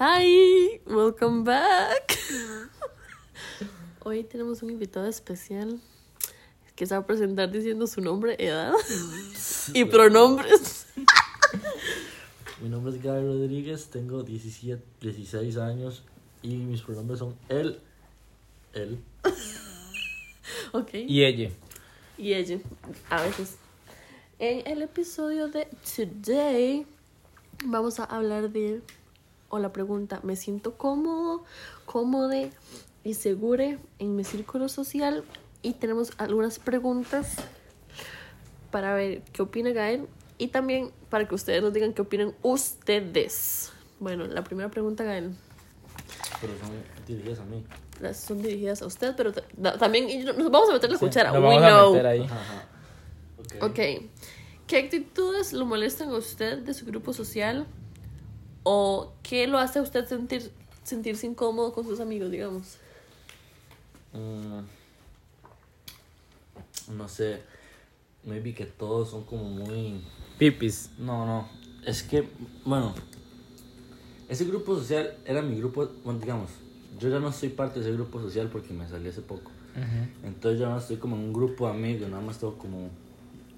Hi, welcome back. Hoy tenemos un invitado especial que se va a presentar diciendo su nombre, edad y pronombres. Mi nombre es Gaby Rodríguez, tengo 17, 16 años y mis pronombres son él, él. Ok. Y ella. Y ella, a veces. En el episodio de Today vamos a hablar de, o la pregunta, ¿me siento cómodo, cómodo y seguro en mi círculo social? Y tenemos algunas preguntas para ver qué opina Gael y también para que ustedes nos digan qué opinan ustedes. Bueno, la primera pregunta, Gael, Pero son dirigidas a mí. las son dirigidas a usted, pero también y nos vamos a meter la cuchara. Nos We vamos a know. meter ahí. Ajá, ajá. Ok. Ok. ¿Qué actitudes lo molestan a usted de su grupo social? ¿O qué lo hace a usted sentir, sentirse incómodo con sus amigos, digamos? Mm, no sé, maybe que todos son como muy... Pipis. No, no, es que, bueno, ese grupo social era mi grupo, bueno, digamos, yo ya no soy parte de ese grupo social porque me salí hace poco. Entonces ya no estoy como en un grupo de amigos, nada más tengo como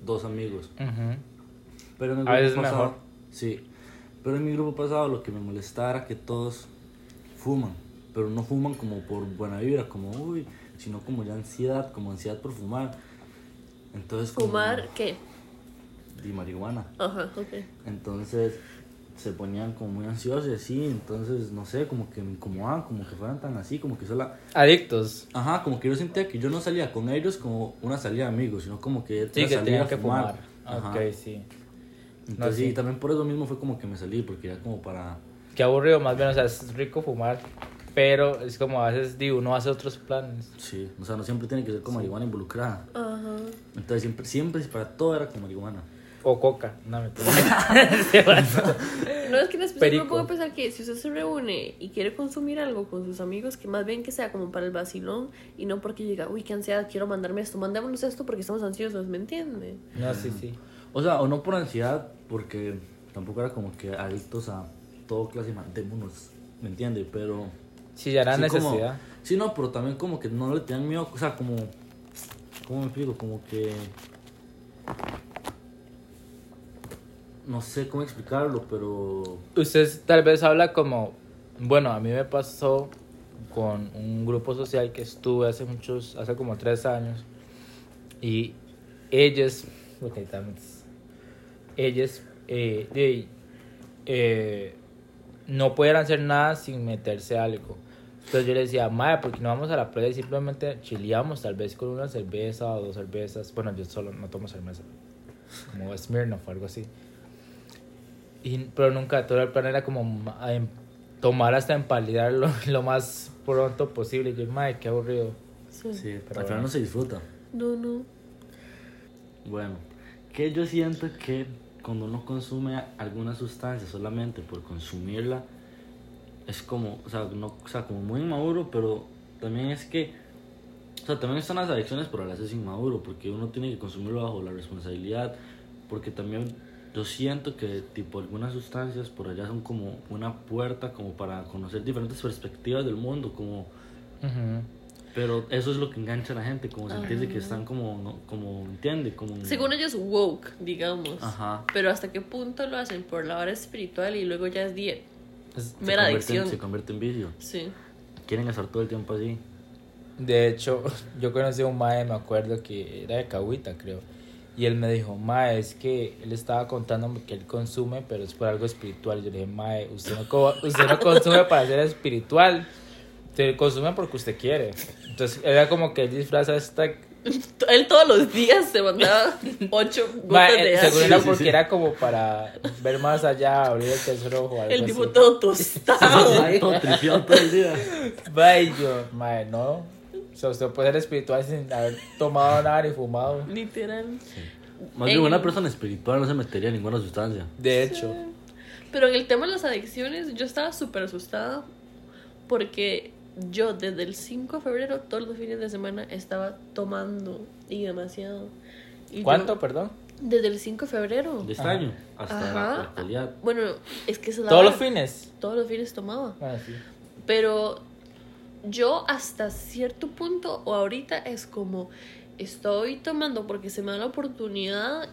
dos amigos. Pero en el A grupo veces pasado, mejor. Sí. Pero en mi grupo pasado lo que me molestaba era que todos fuman. Pero no fuman como por buena vibra, como uy, sino como ya ansiedad, como ansiedad por fumar. Entonces. como- ¿Fumar qué? De marihuana. Ajá, ok. Entonces se ponían como muy ansiosos y así. Entonces, no sé, como que me incomodaban, como que fueran tan así, como que sola. Adictos. Ajá, como que yo sentía que yo no salía con ellos como una salida de amigos, sino como que Sí, que tenían a que fumar. Ajá. Ok, sí. Entonces, No, sí, sí. también por eso mismo fue como que me salí, porque era como para. Qué aburrido, más bien, o sea, es rico fumar. Pero es como a veces, digo, uno hace otros planes. Sí, o sea, no siempre tiene que ser con marihuana involucrada. Ajá. Entonces, siempre, siempre, para todo era con marihuana. O coca. No, me No es que en específico Perico. puedo pensar que si usted se reúne y quiere consumir algo con sus amigos, que más bien que sea como para el vacilón y no porque diga, uy, qué ansiedad, quiero mandarme esto, mandémonos esto porque estamos ansiosos, ¿me entiende? No, sí, sí. O sea, o no por ansiedad, porque tampoco era como que adictos a todo clase de mandémonos, ¿me entiende? Pero. Sí, ya era sí, como- necesidad. sí, no, pero también como que no le tenían miedo, o sea, como. ¿Cómo me explico? Como que. No sé cómo explicarlo, pero. Usted tal vez habla como, bueno, a mí me pasó con un grupo social que estuve hace muchos, hace como tres años, y ellos, ok, también, ellos, eh, de- eh, no podían hacer nada sin meterse algo. Entonces yo le decía, Mae, ¿por qué no vamos a la playa y simplemente chileamos, tal vez con una cerveza o dos cervezas? Bueno, yo solo no tomo cerveza, como Smirnoff o algo así. Y, pero nunca, todo el plan era como tomar hasta empalidar lo, lo más pronto posible. Y yo, madre, qué aburrido. Sí. Sí, Pero al final bueno. no se disfruta. No, no. Bueno, que yo siento que cuando uno consume alguna sustancia solamente por consumirla, es como, o sea, no, o sea, como muy inmaduro, pero también es que, o sea, también están las adicciones, pero a veces es inmaduro, porque uno tiene que consumirlo bajo la responsabilidad, porque también yo siento que, tipo, algunas sustancias por allá son como una puerta, como para conocer diferentes perspectivas del mundo, como... Ujú. Pero eso es lo que engancha a la gente, como sentirse que están como, no- como, ¿entiende? Como... Según ellos, woke, digamos. Ajá. Pero hasta qué punto lo hacen por la hora espiritual y luego ya es dieta. Es- se Mera adicción. Se convierte en vicio. Sí. Quieren estar todo el tiempo así. De hecho, yo conocí a un mae, me acuerdo que era de Cahuita, creo. Y él me dijo, mae, es que él estaba contándome que él consume, pero es por algo espiritual. Y yo le dije, mae, usted no, co- usted no consume para ser espiritual. Usted consume porque usted quiere. Entonces, era como que él disfraza esta Él todos los días se mandaba ocho Ma, gotas de eh, seguro ácido. era Sí, sí, porque sí. era como para ver más allá, abrir el tercer ojo El tipo así. todo tostado. todo tripeado todo el día. Ma, y yo, ma, no. O sea, usted puede ser espiritual sin haber tomado nada ni fumado. Literal. Más bien, En- una persona espiritual no se metería en ninguna sustancia. De hecho, Pero en el tema de las adicciones, yo estaba súper asustada porque yo desde el 5 de febrero, todos los fines de semana, estaba tomando y demasiado. Y yo- ¿cuánto, perdón? Desde el 5 de febrero. de este Ajá. año hasta la actualidad. Bueno, es que se Todos los fines. Todos los fines tomaba. Ah, sí. Pero yo hasta cierto punto o ahorita es como estoy tomando porque se me da la oportunidad.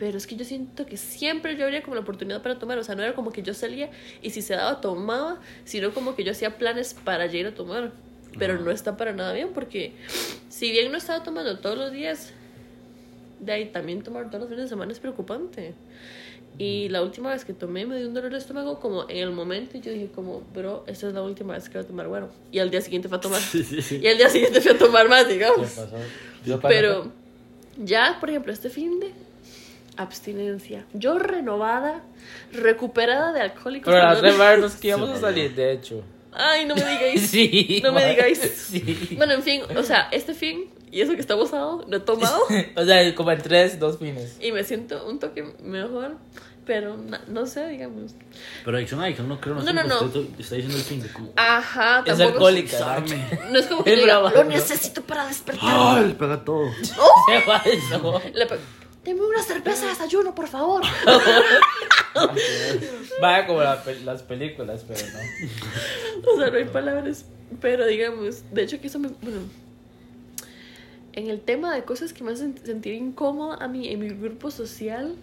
Pero es que yo siento que siempre yo habría como la oportunidad para tomar. O sea, no era como que yo salía y si se daba tomaba, sino como que yo hacía planes para ya ir a tomar. Pero no está para nada bien porque si bien no estaba tomando todos los días, de ahí también tomar todos los fines de semana es preocupante. Y la última vez que tomé me dio un dolor de estómago como en el momento y yo dije como, bro, esta es la última vez que voy a tomar bueno. Y al día siguiente fue a tomar. Sí, sí, sí. Y al día siguiente fui a tomar más, ¿Qué digamos. Pero ya, por ejemplo, este fin de abstinencia. Yo renovada, recuperada de alcohólicos. Pero las Anónimos. rebarnos que íbamos a salir, de hecho. Ay, no me digáis. Sí. No me digáis. Sí. Bueno, en fin, o sea, este fin y eso que estamos sábado, no he tomado. O sea, como en tres, dos fines. Y me siento un toque mejor, pero na- no sé, digamos. Pero adicción, adicción, no creo. No, No, sé no, no. Está diciendo el fin de como. Ajá, Es tampoco. alcohólica. Usarme. No es como que Es diga, brava, lo ¿no? necesito para despertar. ¡Ay! Le pega todo. ¿Qué pasó? Le pe- Deme una cerveza de desayuno, por favor. Vaya como la las películas, pero no. O sea, no hay palabras. Pero digamos, de hecho que eso me... Bueno, en el tema de cosas que me hacen sentir incómoda a mí, en mi grupo social,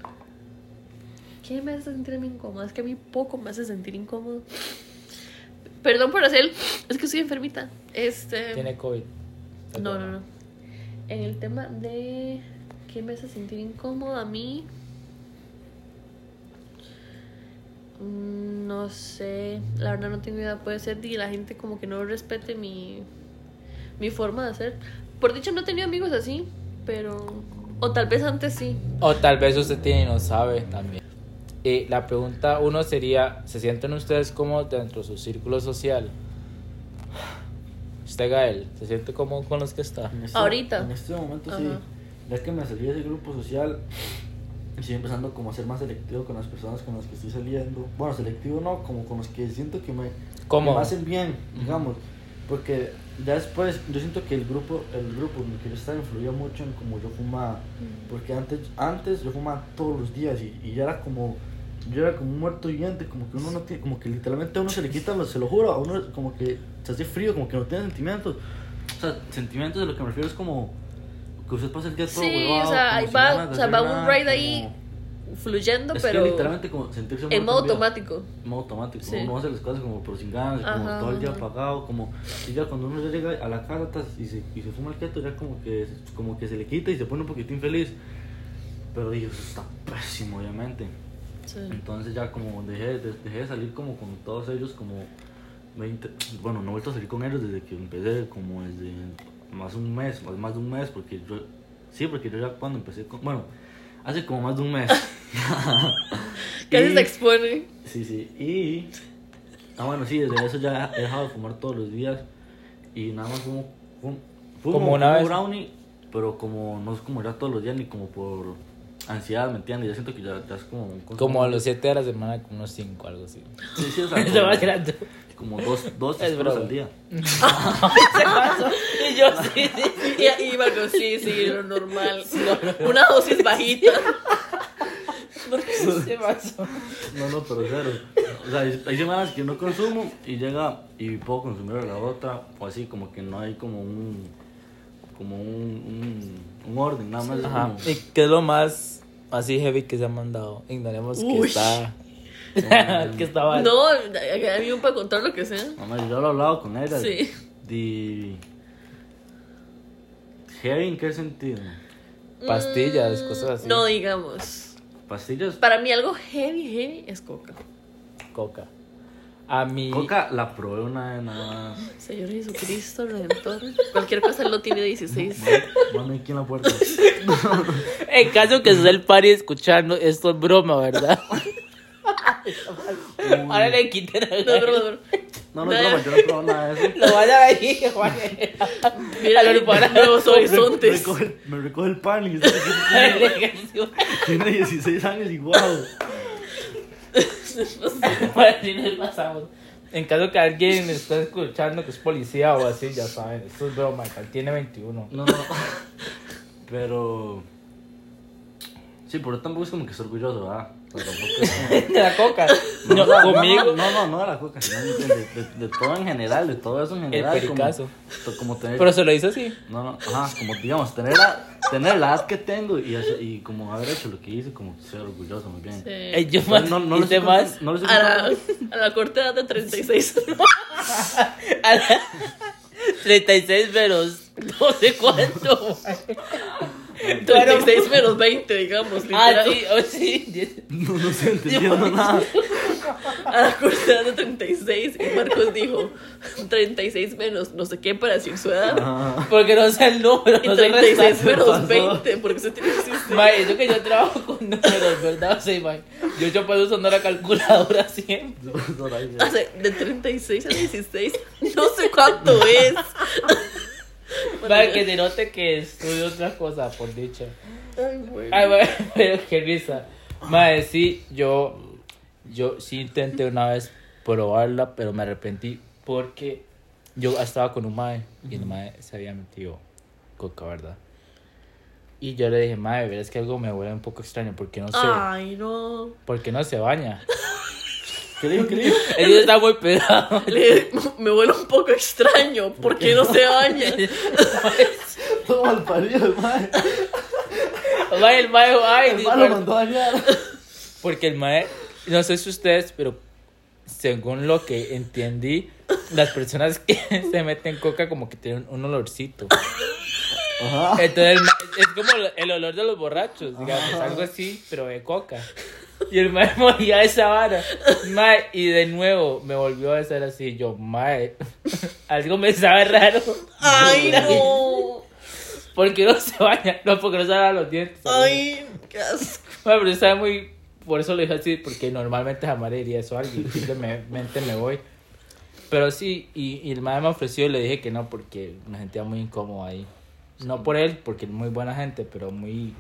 ¿qué me hace sentir a mí incómoda? Es que a mí poco me hace sentir incómodo. Perdón por hacer, es que estoy enfermita. Este... Tiene COVID. No, no, no. En el tema de qué me hace sentir incómoda a mí. mm, No sé, la verdad no tengo idea. Puede ser y la gente como que no respete mi, mi forma de hacer. Por dicho, no he tenido amigos así, pero. O tal vez antes sí. O tal vez usted tiene y no sabe también. Y la pregunta uno sería, ¿se sienten ustedes cómodos dentro de su círculo social? Usted, Gael, ¿se siente cómodo con los que está? En este- Ahorita. En este momento sí. Ya que me salí de ese grupo social, estoy empezando como a ser más selectivo con las personas con las que estoy saliendo. Bueno, selectivo no, como con los que siento que me, me hacen bien, digamos. Porque ya después, yo siento que el grupo, el grupo en el que yo estaba influía mucho en cómo yo fumaba. Porque antes, antes yo fumaba todos los días y, y ya era como, yo era como un muerto viviente, como que uno no tiene, como que literalmente a uno se le quita, se lo juro, a uno como que se hace frío, como que no tiene sentimientos. O sea, sentimientos de lo que me refiero es como que usted pasa el día todo Sí, huevado, o sea, como ahí va, o sea, va un nada, ride ahí como- fluyendo, es pero que literalmente como sentirse en modo automático. En modo automático, Sí. uno hace las cosas como por sin ganas, como Ajá, todo el día ajá. apagado, como y ya cuando uno ya llega a la casa y se, y se fuma el keto ya como que como que se le quita y se pone un poquitín feliz. Pero Dios, eso está pésimo obviamente. Sí. Entonces ya como dejé, de- dejé de salir como con todos ellos como 20, bueno, no he vuelto a salir con ellos desde que empecé, como desde más de un mes, más, más de un mes, porque yo, sí, porque yo ya cuando empecé con, bueno, hace como más de un mes. Casi se expone. Sí, sí, y, ah bueno, sí, desde eso ya he dejado de fumar todos los días y nada más fumo, fumo, fumo Como una fumo vez. brownie, pero como no es como ya todos los días ni como por ansiedad, ¿me entiendes? Ya siento que ya, ya es como un Como a los 7 de la semana, como unos 5, algo así. Sí, sí, o sea, como-. Como dos, dos Es tres puros broma. al día. y yo sí, sí. Y, y Marco, sí, sí, lo normal. Una dosis bajita. Se pasó. No, no, pero cero. O sea, hay semanas que no consumo y llega y puedo consumir a la otra, o así, como que no hay como un. como un. un, un orden, nada más. Ajá. como- ¿Y qué es lo más así heavy que se ha mandado? Ignoremos que Uy. está. que estaba. No, a mí me puede contar lo que sea. Mamá, yo lo he hablado con ella. Sí. De. ¿Heavy en qué sentido? Pastillas, cosas así. No digamos. ¿Pastillas? Para mí algo heavy, heavy es coca. Coca. A mí. Coca la probé una vez nada más. Señor Jesucristo, Redentor. Cualquier cosa él lo tiene 16. Mano aquí en la puerta. En caso que esté el party escuchando, esto es broma, ¿verdad? Ahora le quiten el. No, no, no, no. No, yo no he probado nada de eso. Lo vaya a ver, Juan. Mira, lo para- nuevos Me horizontes. recoge, me recoge el pan y tiene, tiene 16 años y wow. Para pasamos. En caso que alguien esté escuchando que es policía o así, ya saben, esto es broma, tiene 21. No, no. Pero. Sí, pero tampoco es como que estoy orgulloso, ¿verdad? O sea, tampoco es como- De la coca. No, No, o sea, conmigo. No, no, no, no de la coca, sino de, de- de- de todo en general, de todo eso en general. como- pericazo. to- Como, tener. Pero se lo hizo así. No, no, ajá, como digamos, tener la, tener la edad que tengo y, y como haber hecho lo que hice, como ser orgulloso, muy bien. Sí. Eh, yo No, más, no, no, lo hice más. no lo A la, a la corta edad de 36. A la- 36 menos no sé cuánto. Mae. 36 menos 20, digamos. Ah, Literal. sí, oh, sí. No, no estoy entendiendo nada. A la corta edad de 36. Y Marcos dijo 36 menos no sé qué para decir su edad. Porque no sé el número, Y no sé 36 restar. menos pasó. 20. Porque se tiene que decir. Mae, eso que yo trabajo con números, ¿verdad? O sea, mae, yo yo puedo usando la calculadora siempre. O sea, de 36 a 16. No sé cuánto es. Para que se note que estudio otra cosa, por dicha. Ay, güey. Ay, mae, pero qué risa. Mae, sí, yo, yo sí intenté una vez probarla, pero me arrepentí porque yo estaba con un mae y el mae se había metido coca, ¿verdad? Y yo le dije, mae, verás que algo me huele un poco extraño, porque no sé, Ay, no. porque no se baña. ¿Qué dijo? ¿Qué dijo? Él está muy pedado. Le- me huele un poco extraño. ¿Por qué no se baña? Todo mal parido, el mae. Mae, el mae, ay, El mae lo mandó a dañar. Porque el mae, no sé si ustedes, pero según lo que entendí, las personas que se meten coca como que tienen un olorcito. Ajá. Entonces el es como el- el olor de los borrachos, digamos, algo así, pero de coca. Y el mae moría de esa vara. Mae, y de nuevo me volvió a hacer así. Yo, mae, algo me sabe raro. Ay, no. Porque no se baña, no, porque no se lava los dientes. Ay, qué asco. Bueno, pero sabe muy. Por eso lo dije así, porque normalmente jamás le diría eso a alguien. Simplemente me voy. Pero sí, y, y el madre me ofreció y le dije que no, porque me sentía muy incómodo ahí. No por él, porque es muy buena gente, pero muy.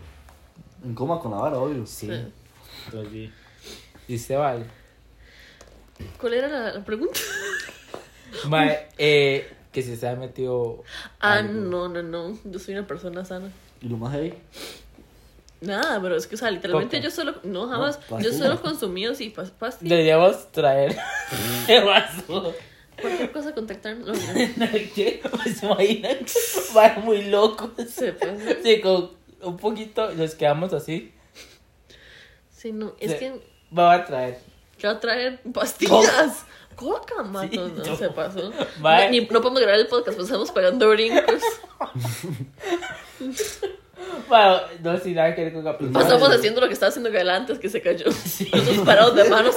En coma con la vara, obvio. Sí. Sí. Sí. Y se vale. ¿Cuál era la, la pregunta? Mae, eh, que si se ha metido. Ah, algo. no, no, no. Yo soy una persona sana. Y lo más heavy. Nada, pero es que, o sea, literalmente Coca. yo solo. No, jamás. No, yo solo consumí así pas- pastillas. Deberíamos traer. ¿Qué pasó? Cualquier cosa, contactarnos. No. ¿Qué? ¿Se imaginan? Va muy loco. Se pasa. Sí, con un poquito nos quedamos así. Sí, no. Es Sí. que. Va a traer. ¿Qué va a traer? Pastillas. Coca, mato. Sí, no, no. se pasó. No, ni- no podemos grabar el podcast, pues estamos pagando brincos. Bueno, no sin nada que ver con la Pues, haciendo lo que estaba haciendo Gael antes, que se cayó. Nosotros parados de manos.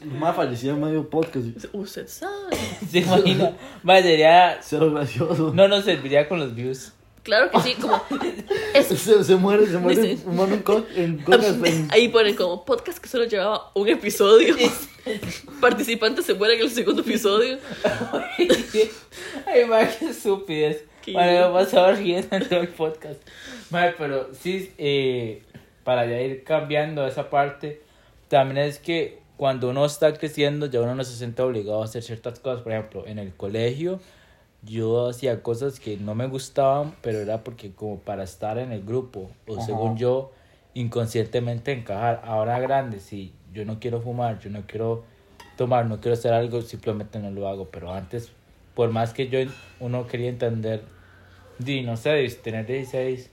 El mae falleció en medio podcast. Usted sabe. Se imagina. Mae, sería. Cero gracioso. No nos serviría con los views. Claro que sí, como. Es, Se, se muere, se muere Dice- humano en, co en cocas. en- Ahí ponen como podcast que solo llevaba un episodio. Participantes se mueren en el segundo episodio. Ay, mae, qué estupidez. Idiota. me pasaba riendo en todo el podcast. Mae, pero sí, eh, para ya ir cambiando esa parte, también es que cuando uno está creciendo, ya uno no se siente obligado a hacer ciertas cosas. Por ejemplo, en el colegio, yo hacía cosas que no me gustaban, pero era porque como para estar en el grupo, o Ajá. según yo, inconscientemente encajar. Ahora grande, si yo no quiero fumar, yo no quiero tomar, no quiero hacer algo, simplemente no lo hago. Pero antes, por más que yo uno quería entender, di, no sé, tener 16,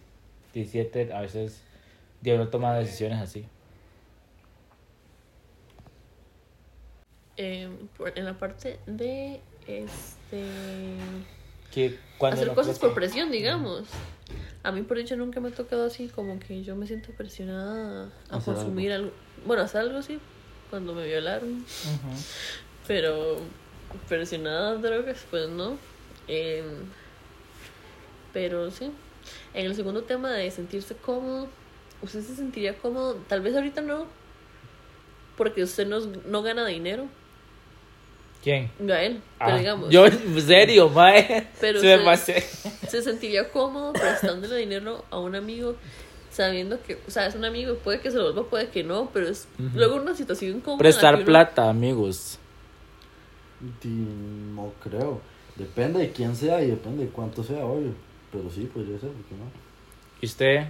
17, a veces di, uno toma decisiones así. Eh, por- en la parte de este Que cuando hacer cosas por presión, digamos. A mí por hecho nunca me ha tocado así como que yo me siento presionada a Hacer consumir algo. Bueno, hacer algo así cuando me violaron, pero presionada a drogas, pues no. Em, pero sí. En el segundo tema de sentirse cómodo, ¿usted se sentiría cómodo? Tal vez ahorita no, porque usted no, no gana dinero. ¿Quién? Gael, pero Ah, digamos. Yo, en serio, mae. Pero se sentiría cómodo prestándole dinero a un amigo sabiendo que, o sea, es un amigo, puede que se lo vuelva, puede que no, pero es luego una situación cómoda. Prestar uno- plata, amigos. No creo. Depende de quién sea y depende de cuánto sea, obvio. Pero sí, podría ser, ¿por qué no? ¿Y usted?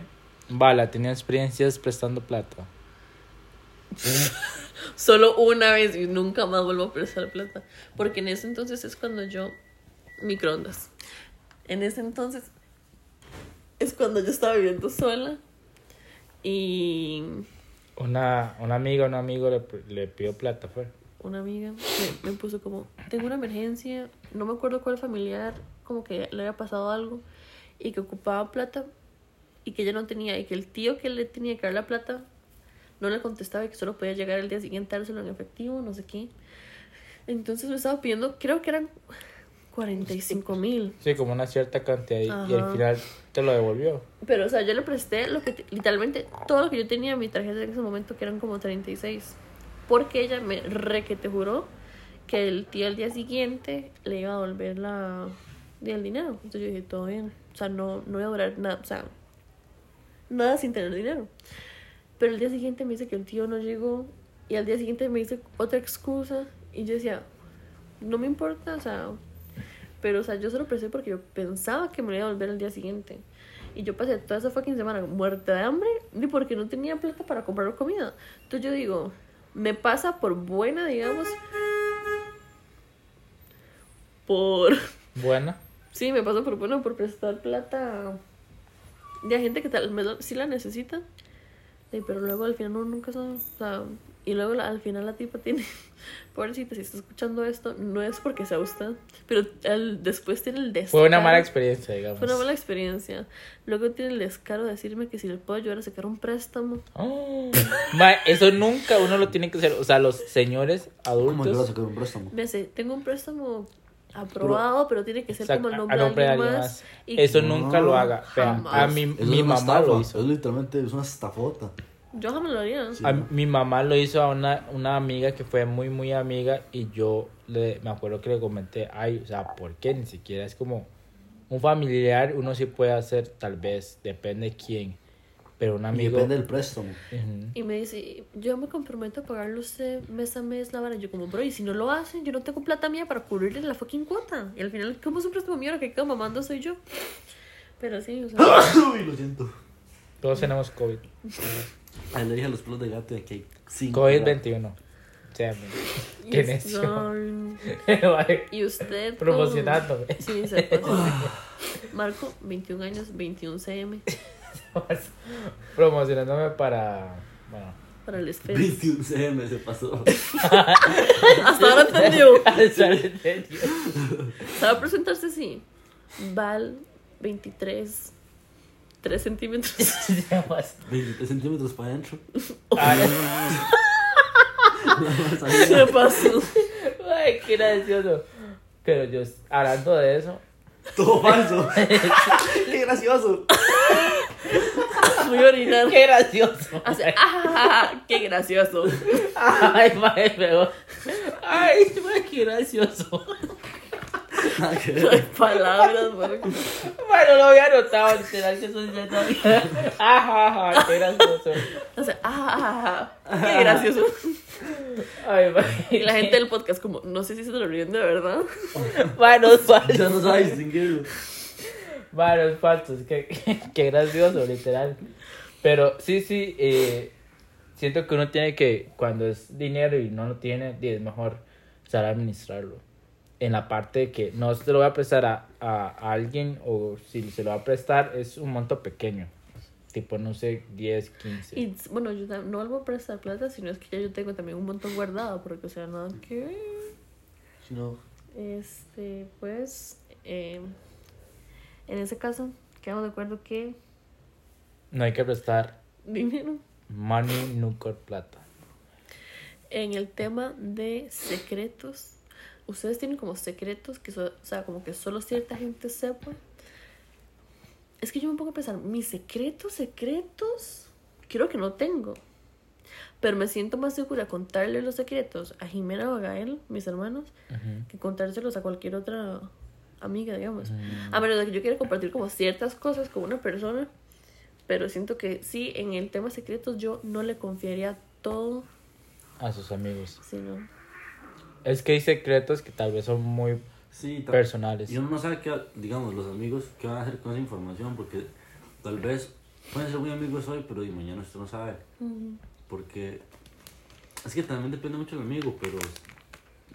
Bala, tenía experiencias prestando plata. Solo una vez y nunca más vuelvo a prestar plata. Porque en ese entonces es cuando yo. Microondas. En ese entonces es cuando yo estaba viviendo sola. Y Una, una amiga, un amigo le, le pidió plata, fue. una amiga me, me puso como: Tengo una emergencia. No me acuerdo cuál familiar, como que le había pasado algo. Y que ocupaba plata. Y que ella no tenía. Y que el tío que le tenía que dar la plata no le contestaba y que solo podía llegar el día siguiente a dárselo en efectivo, no sé qué. Entonces me estaba pidiendo, creo que eran 45 mil. Sí, como una cierta cantidad y, y al final te lo devolvió. Pero, o sea, yo le presté lo que, te- literalmente, todo lo que yo tenía en mi tarjeta en ese momento, que eran como 36. Porque ella me re que te juró que el tío al día siguiente le iba a devolver la, el dinero. Entonces yo dije, todo bien. O sea, no, no voy a durar nada, o sea, nada sin tener dinero. Pero el día siguiente me dice que el tío no llegó y al día siguiente me dice otra excusa y yo decía, no me importa, o sea, pero o sea, yo se lo presté porque yo pensaba que me iba a volver al día siguiente. Y yo pasé toda esa fucking semana muerta de hambre y porque no tenía plata para comprar comida. Entonces yo digo, me pasa por buena, digamos, por... Buena. Sí, me pasa por buena por prestar plata de gente que tal vez sí la necesita. Sí, pero luego al final uno nunca sabe. O sea, y luego la- al final la tipa tiene. Pobrecita, si está escuchando esto, no es porque sea usted, pero al- después tiene el descaro. Fue una mala experiencia, digamos. Fue una mala experiencia. Luego tiene el descaro de decirme que si le puedo ayudar a sacar un préstamo. Oh. Ma, eso nunca uno lo tiene que hacer. O sea, los señores ¿Cómo que vas a adultos. sacar un préstamo? Me hace, tengo un préstamo aprobado, pero, tiene que ser como el a nombre, nombre de alguien más. y Eso No, nunca lo haga. Jamás. a mi, Eso mi es mamá lo hizo. Es literalmente es una estafota. yo jamás lo haría. Sí. A mi mamá lo hizo a una, una amiga que fue muy, muy amiga y yo le, me acuerdo que le comenté, ay, o sea, ¿por qué? Ni siquiera es como un familiar, uno sí puede hacer, tal vez, depende quién, pero un Y amigo... depende del préstamo. Ujú. Y me dice, yo me comprometo a pagarlo usted mes a mes la vara. Y yo como, bro, y si no lo hacen, yo no tengo plata mía para cubrirle la fucking cuota. Y al final, ¿cómo es un préstamo mío? Lo que quedo mamando soy yo. Pero sí, o sea, Uy, lo siento. Todos tenemos COVID. Ahí le dije a los pelos de gato de cinco. COVID-21. O sea, y Y usted... Promocionando. Sí, se pasó. Marco, 21 años, 21 cm. Promocionándome para... Bueno. Para el esfero. 21 cm se pasó. Hasta ahora entendió. Sabe presentarse así. Val, 23, 3 centímetros. 23 centímetros para adentro. Ay, Se pasó. Ay, qué gracioso. Pero yo, hablando de eso, Todo falso. Qué gracioso. Muy original. qué gracioso. Hace, ¡ah! ¡Qué gracioso! Ay, madre, pero. Ay, madre, qué gracioso. No hay palabras. Bueno, lo había notado, literal, que eso es verdad. Ajá, qué gracioso. Hace, ¡ah! ¡Qué gracioso! Ay. Y la gente del podcast, como, no sé si se lo ríen de verdad. Bueno, es falso. Ya no sabes distinguirlo. Bueno, es falso, es que qué gracioso, literal. Pero sí, sí, eh, siento que uno tiene que, cuando es dinero y no lo tiene, es mejor saber administrarlo. En la parte de que no se lo voy a prestar a, a, a alguien o si se lo va a prestar es un monto pequeño. Tipo, no sé, 10, 15. Y bueno, yo no vuelvo a prestar plata, sino es que ya yo tengo también un montón guardado, porque, o sea, nada que no, Este, pues, eh, en ese caso, quedamos de acuerdo que No hay que prestar dinero. money, nunca plata. En el tema de secretos, ustedes tienen como secretos que, so- o sea, como que solo cierta gente sepa. Es que yo me pongo a pensar, mis secretos, secretos, creo que no tengo. Pero me siento más segura contarle los secretos a Jimena o a Gael, mis hermanos, que contárselos a cualquier otra amiga, digamos. A menos de que yo quiera compartir como ciertas cosas con una persona. Pero siento que sí, en el tema secretos yo no le confiaría todo, A sus amigos. sino... Es que hay secretos que tal vez son muy sí, personales. Y uno no sabe qué, digamos, los amigos, qué van a hacer con esa información, porque tal vez pueden ser muy amigos hoy, pero y mañana usted no sabe. Porque es que también depende mucho del amigo, pero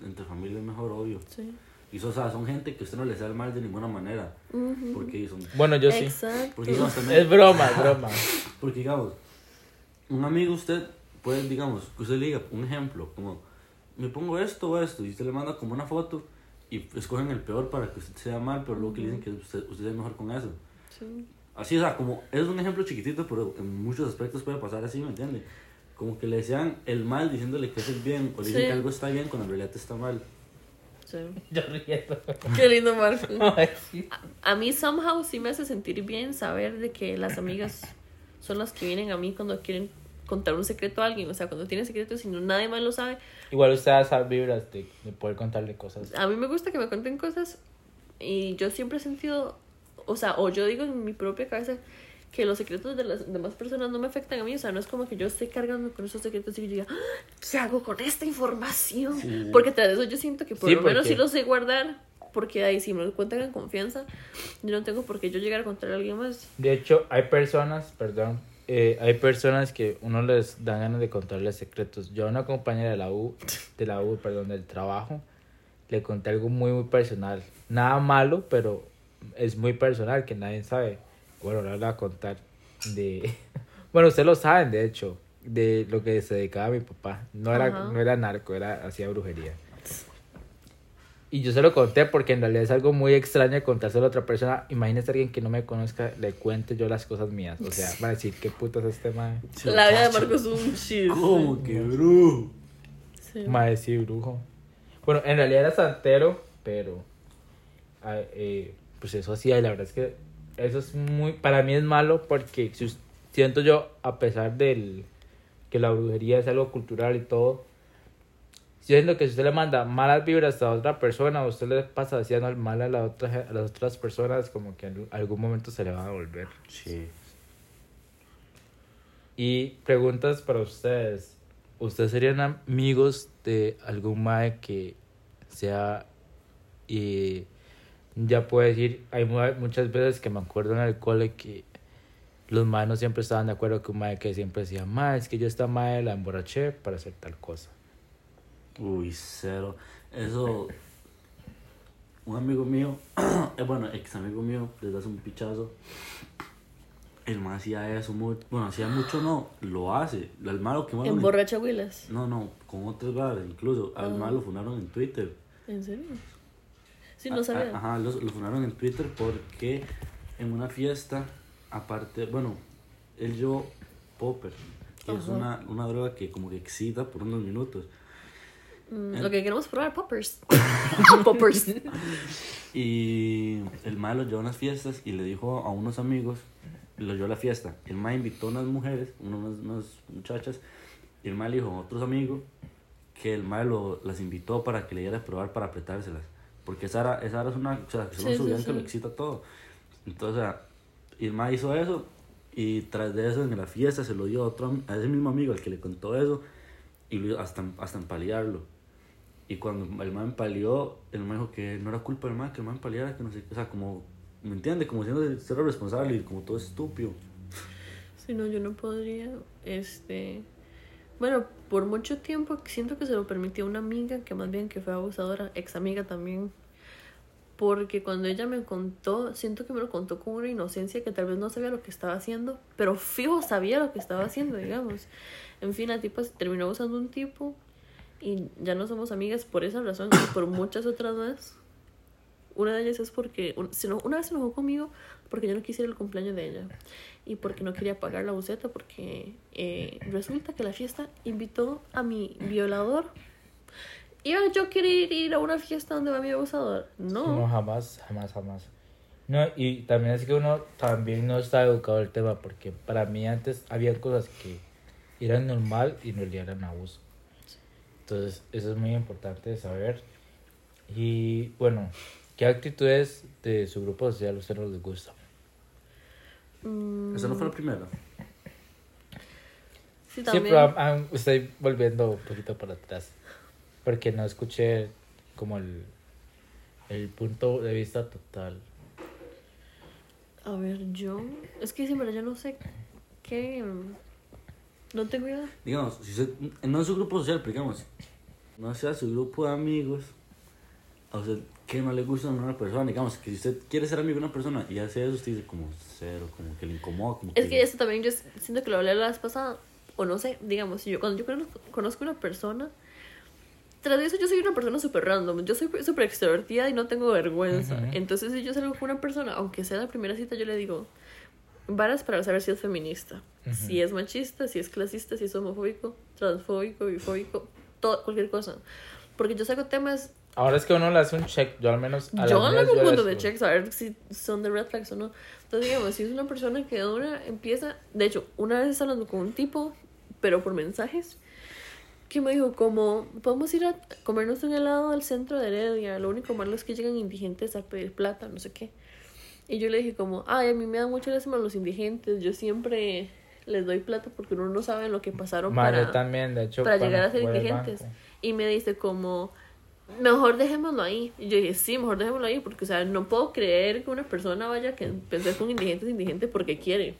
entre familia es mejor, obvio. Sí. Y eso, o sea, son gente que usted no les da el mal de ninguna manera. Ujú. Porque son. Bueno, yo sí. Exacto. Porque digamos, también- Es broma, es broma. Porque digamos, un amigo usted puede, digamos, que usted le diga un ejemplo, como me pongo esto o esto, y usted le manda como una foto y escogen el peor para que usted sea mal, pero luego que le dicen que usted, usted es mejor con eso. Sí. Así, o sea, como es un ejemplo chiquitito, pero en muchos aspectos puede pasar así, ¿me entiende? Como que le desean el mal diciéndole que es el bien, o le dicen Sí. que algo está bien cuando en realidad está mal. Sí. Yo riendo. Qué lindo, Marco. Sí. A mí somehow sí me hace sentir bien saber de que las amigas son las que vienen a mí cuando quieren contar un secreto a alguien. O sea, cuando tienen secretos y no, nadie más lo sabe. Igual usted da esas vibras de, de poder contarle cosas. A mí me gusta que me cuenten cosas y yo siempre he sentido, o sea, o yo digo en mi propia cabeza que los secretos de las demás personas no me afectan a mí. O sea, no es como que yo esté cargando con esos secretos y yo diga, "Ah, ¿qué hago con esta información? Sí. Porque tras eso yo siento que por Sí, lo menos porque- sí los sé guardar. Porque ahí si me lo cuentan en confianza, yo no tengo por qué yo llegar a contarle a alguien más. De hecho, hay personas, perdón, eh, hay personas que uno les dan ganas de contarles secretos. Yo a una compañera de la U, de la U, perdón, del trabajo, le conté algo muy, muy personal. Nada malo, pero es muy personal que nadie sabe. Bueno, ahora le voy a contar de... Bueno, ustedes lo saben, de hecho, de lo que se dedicaba mi papá. No era, Ajá. no era narco, era hacía brujería. Y yo se lo conté porque en realidad es algo muy extraño contárselo a otra persona. Imagínese a alguien que no me conozca, le cuente yo las cosas mías. O sea, va a decir, ¿qué putas es este mae? La vida de Marcos es un shit. ¿Cómo que brujo? Sí. Mae, sí, brujo. Bueno, en realidad era santero, pero... ah, eh, pues eso hacía y la verdad es que eso es muy... Para mí es malo porque si siento yo, a pesar del que la brujería es algo cultural y todo, siento que si usted le manda malas vibras a otra persona o usted le pasa haciendo el mal a, la otra, a las otras personas, como que en algún momento se le va a devolver. Sí. Y preguntas para ustedes. ¿Ustedes serían amigos de algún mae que sea y ya puedo decir, hay mu- muchas veces que me acuerdo en el cole que los maes no siempre estaban de acuerdo con un mae que siempre decía, mae, es que yo esta mae la emborraché para hacer tal cosa. Uy, cero. Eso. Un amigo mío, eh, bueno, ex amigo mío, desde hace un pichazo. El más hacía eso, mu- bueno, hacía mucho no, lo hace. El malo que más lo- En Borracha Willas. No, no, con otros bares, incluso. Al Ah. malo lo fundaron en Twitter. ¿En serio? Sí, a- sabía. Ajá, lo, lo fundaron en Twitter porque en una fiesta, aparte, bueno, él llevó Popper, que es una, una droga que como que excita por unos minutos. Mm. Lo que queremos probar, poppers. poppers. Y el mae lo llevó a unas fiestas y le dijo a unos amigos, lo llevó a la fiesta. El mae invitó a unas mujeres, unas, unas muchachas, y el mae le dijo a otros amigos que el mae lo, las invitó para que le diera a probar para apretárselas. Porque esa era, esa era una, o sea, Sí, sí, subían que sí. lo excita todo. Entonces, o sea, mae hizo eso y tras de eso en la fiesta se lo dio a, otro, a ese mismo amigo al que le contó eso y lo, hasta, hasta empalearlo. Y cuando el man empaleó, el man dijo que no era culpa del man, que el man empaleara, que no sé. O sea, como, ¿me entiende? Como siendo cero responsable y como todo estúpido. Si no, yo no podría. Este. Bueno, por mucho tiempo siento que se lo permitió una amiga que más bien que fue abusadora, ex amiga también. Porque cuando ella me contó, siento que me lo contó con una inocencia que tal vez no sabía lo que estaba haciendo, pero fijo sabía lo que estaba haciendo, digamos. En fin, la tipa se terminó usando un tipo y ya no somos amigas por esa razón y por muchas otras más. Una de ellas es porque un- se eno- una vez se enojó conmigo porque yo no quisiera el cumpleaños de ella y porque no quería pagar la buceta porque eh, resulta que la fiesta invitó a mi violador. ¿Iba yo querer ir a una fiesta donde va mi abusador? No, No. jamás, jamás, jamás. No, y también es que uno también no está educado el tema, porque para mí antes había cosas que eran normal y en realidad eran abuso. Entonces, eso es muy importante de saber. Y bueno, ¿qué actitudes de su grupo social a usted no les gusta? Mm, Esa no fue la primera. sí, Sí, también. pero am- am- estoy volviendo un poquito para atrás, porque no escuché como el, el punto de vista total. A ver, yo. Es que siempre yo no sé qué. No tengo idea. Digamos, si usted, no en su grupo social, pero digamos, no sea su grupo de amigos, a usted que no le gusta a una persona, digamos, que si usted quiere ser amigo de una persona y hace eso, usted dice como cero, como que le incomoda, como Es que esto también yo siento que lo hablé la vez pasada, o no sé, digamos, si yo, cuando yo conozco, una persona, tras de eso yo soy una persona súper random, yo soy súper extrovertida y no tengo vergüenza. Entonces si yo salgo con una persona, aunque sea la primera cita, yo le digo, varas para saber si es feminista, si es machista, si es clasista, si es homofóbico, transfóbico, bifóbico, todo, cualquier cosa. Porque yo saco temas Ahora es que uno le hace un check, yo al menos a yo mías hago un montón de checks a ver si son de red flags o no. Entonces, digamos, si es una persona que una empieza. De hecho, una vez hablando con un tipo, pero por mensajes, que me dijo: como, podemos ir a comernos un helado al centro de Heredia. Lo único malo es que llegan indigentes a pedir plata, no sé qué. Y yo le dije: como, ay, a mí me da mucha lástima los indigentes. Yo siempre les doy plata porque uno no sabe lo que pasaron Ma, yo para también, de hecho, para llegar a ser indigentes. Y me dice como, mejor dejémoslo ahí. Y yo dije, sí, mejor dejémoslo ahí, porque, o sea, no puedo creer que una persona vaya que pensar que un indigente es indigente porque quiere.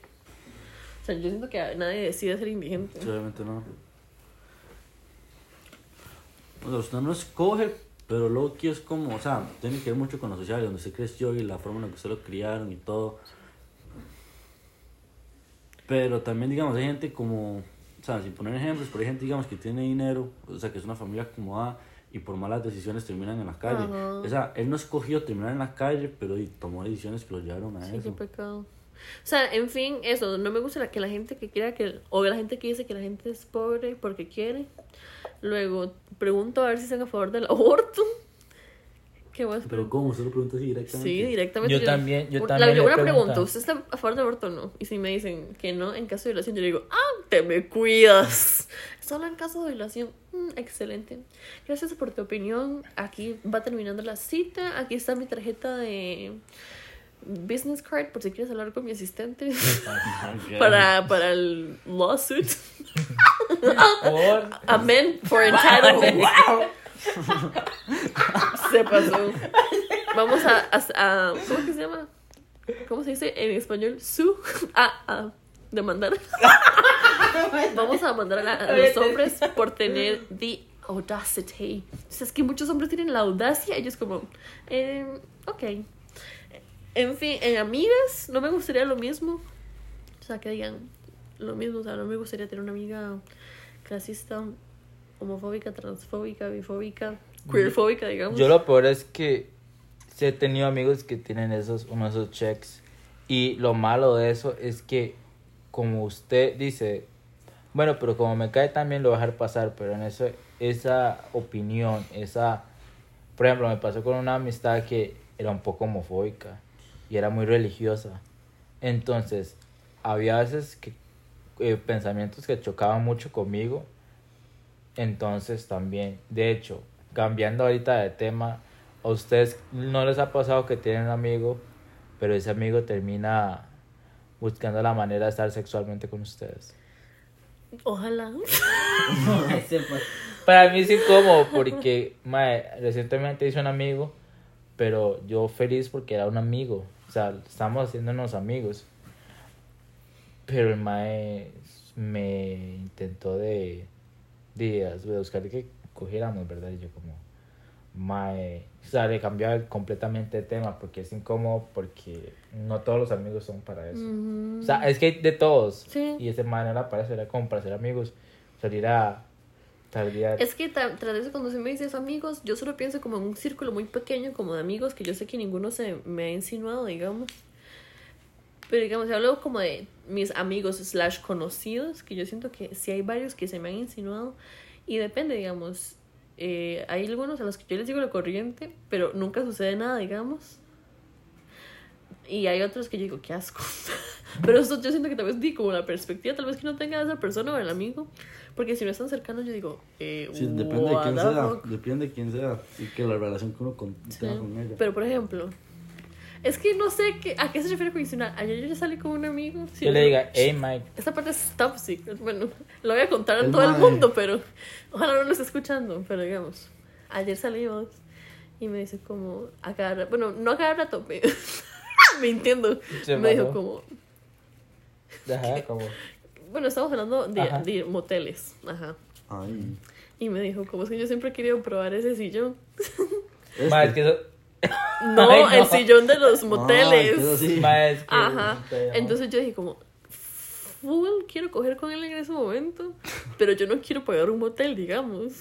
O sea, yo siento que nadie decide ser indigente. Obviamente no. O sea, usted no escoge, pero que es como, o sea, tiene que ver mucho con lo social, donde usted creció y la forma en la que usted lo criaron y todo. Pero también, digamos, hay gente como, o sea, sin poner ejemplos, pero hay gente, digamos, que tiene dinero, o sea, que es una familia acomodada y por malas decisiones terminan en la calle. Ajá. O sea, él no escogió terminar en la calle, pero tomó decisiones que lo llevaron a Sí, qué eso. pecado. O sea, en fin, eso, no me gusta la, que la gente que quiera que, o la gente que dice que la gente es pobre porque quiere. Luego, pregunto a ver si están a favor del aborto. ¿Qué más? Pero ¿cómo? Usted lo pregunta así directamente. Sí, directamente. Yo también- yo también la- le una pregunto. pregunta, ¿usted está a favor del aborto o no? Y si me dicen que no, en caso de violación, yo le digo, ¡ah, te me cuidas! Solo en caso de violación, excelente. Gracias por tu opinión. Aquí va terminando la cita. Aquí está mi tarjeta de business card por si quieres hablar con mi asistente Ok. para, para el lawsuit. Por- Amén for entitlement. Se pasó. Vamos a, a, a- ¿Cómo que se llama? ¿Cómo se dice en español? Su. A, a demandar. Vamos a demandar a, la- a los hombres por tener the audacity. O sea, es que muchos hombres tienen la audacia. Ellos como, eh, ok. En fin, en amigas no me gustaría lo mismo. O sea, que digan lo mismo. O sea, no me gustaría tener una amiga clasista, homofóbica, transfóbica, bifóbica, queerfóbica, digamos. Yo lo peor es que sí he tenido amigos que tienen esos, uno de esos checks. Y lo malo de eso es que, como usted dice, bueno, pero como me cae también lo voy a dejar pasar, pero en eso, esa opinión, esa... Por ejemplo, me pasó con una amistad que era un poco homofóbica y era muy religiosa. Entonces, había veces que eh, pensamientos que chocaban mucho conmigo. Entonces también, de hecho, cambiando ahorita de tema, a ustedes no les ha pasado que tienen un amigo, pero ese amigo termina buscando la manera de estar sexualmente con ustedes. Ojalá. Para mí es incómodo porque mae, recientemente hice un amigo, pero yo feliz porque era un amigo. O sea, estamos haciéndonos amigos. Pero el mae me intentó de, de, de buscar que cogiéramos, ¿verdad? Y yo como, mae, o sea, le cambiaba completamente de tema porque es incómodo porque no todos los amigos son para eso. Ujú. O sea, es que hay de todos. Sí. Y ese man era para eso, era como para ser amigos. Salir a. A- Es que tra- tras eso, cuando se me dices amigos, yo solo pienso como en un círculo muy pequeño, como de amigos, que yo sé que ninguno se me ha insinuado, digamos. Pero digamos, si hablo como de mis amigos slash conocidos, que yo siento que sí hay varios que se me han insinuado. Y depende, digamos. Eh, hay algunos a los que yo les digo la corriente, pero nunca sucede nada, digamos. Y hay otros que yo digo, qué asco. Pero eso yo siento que tal vez di como la perspectiva, tal vez que no tenga esa persona o el amigo. Porque si no es tan cercano, yo digo, eh, Sí, depende de quién sea. Depende de quién sea. Y que la relación que uno con, Sí. tenga con ella. Pero por ejemplo, es que no sé qué, a qué se refiere con insinuar. Ayer yo ya salí con un amigo. sí, Yo le diga, hey Mike, Esta parte es top secret. Bueno, lo voy a contar a El todo el mae. mundo, pero ojalá no lo esté escuchando. Pero digamos, ayer salimos y me dice como a cada bueno, no a cada rato, me, mintiendo. Se me dijo como, Ajá, como. bueno, estamos hablando de, Ajá. de moteles. Ajá. Ay. Y me dijo, como es que yo siempre he querido probar ese sillón. Este. Ma, es que eso. No, Ay, no. el sillón de los Ay, moteles. que- Ajá. Entonces yo dije como, full, quiero coger con él en ese momento, pero yo no quiero pagar un motel, digamos.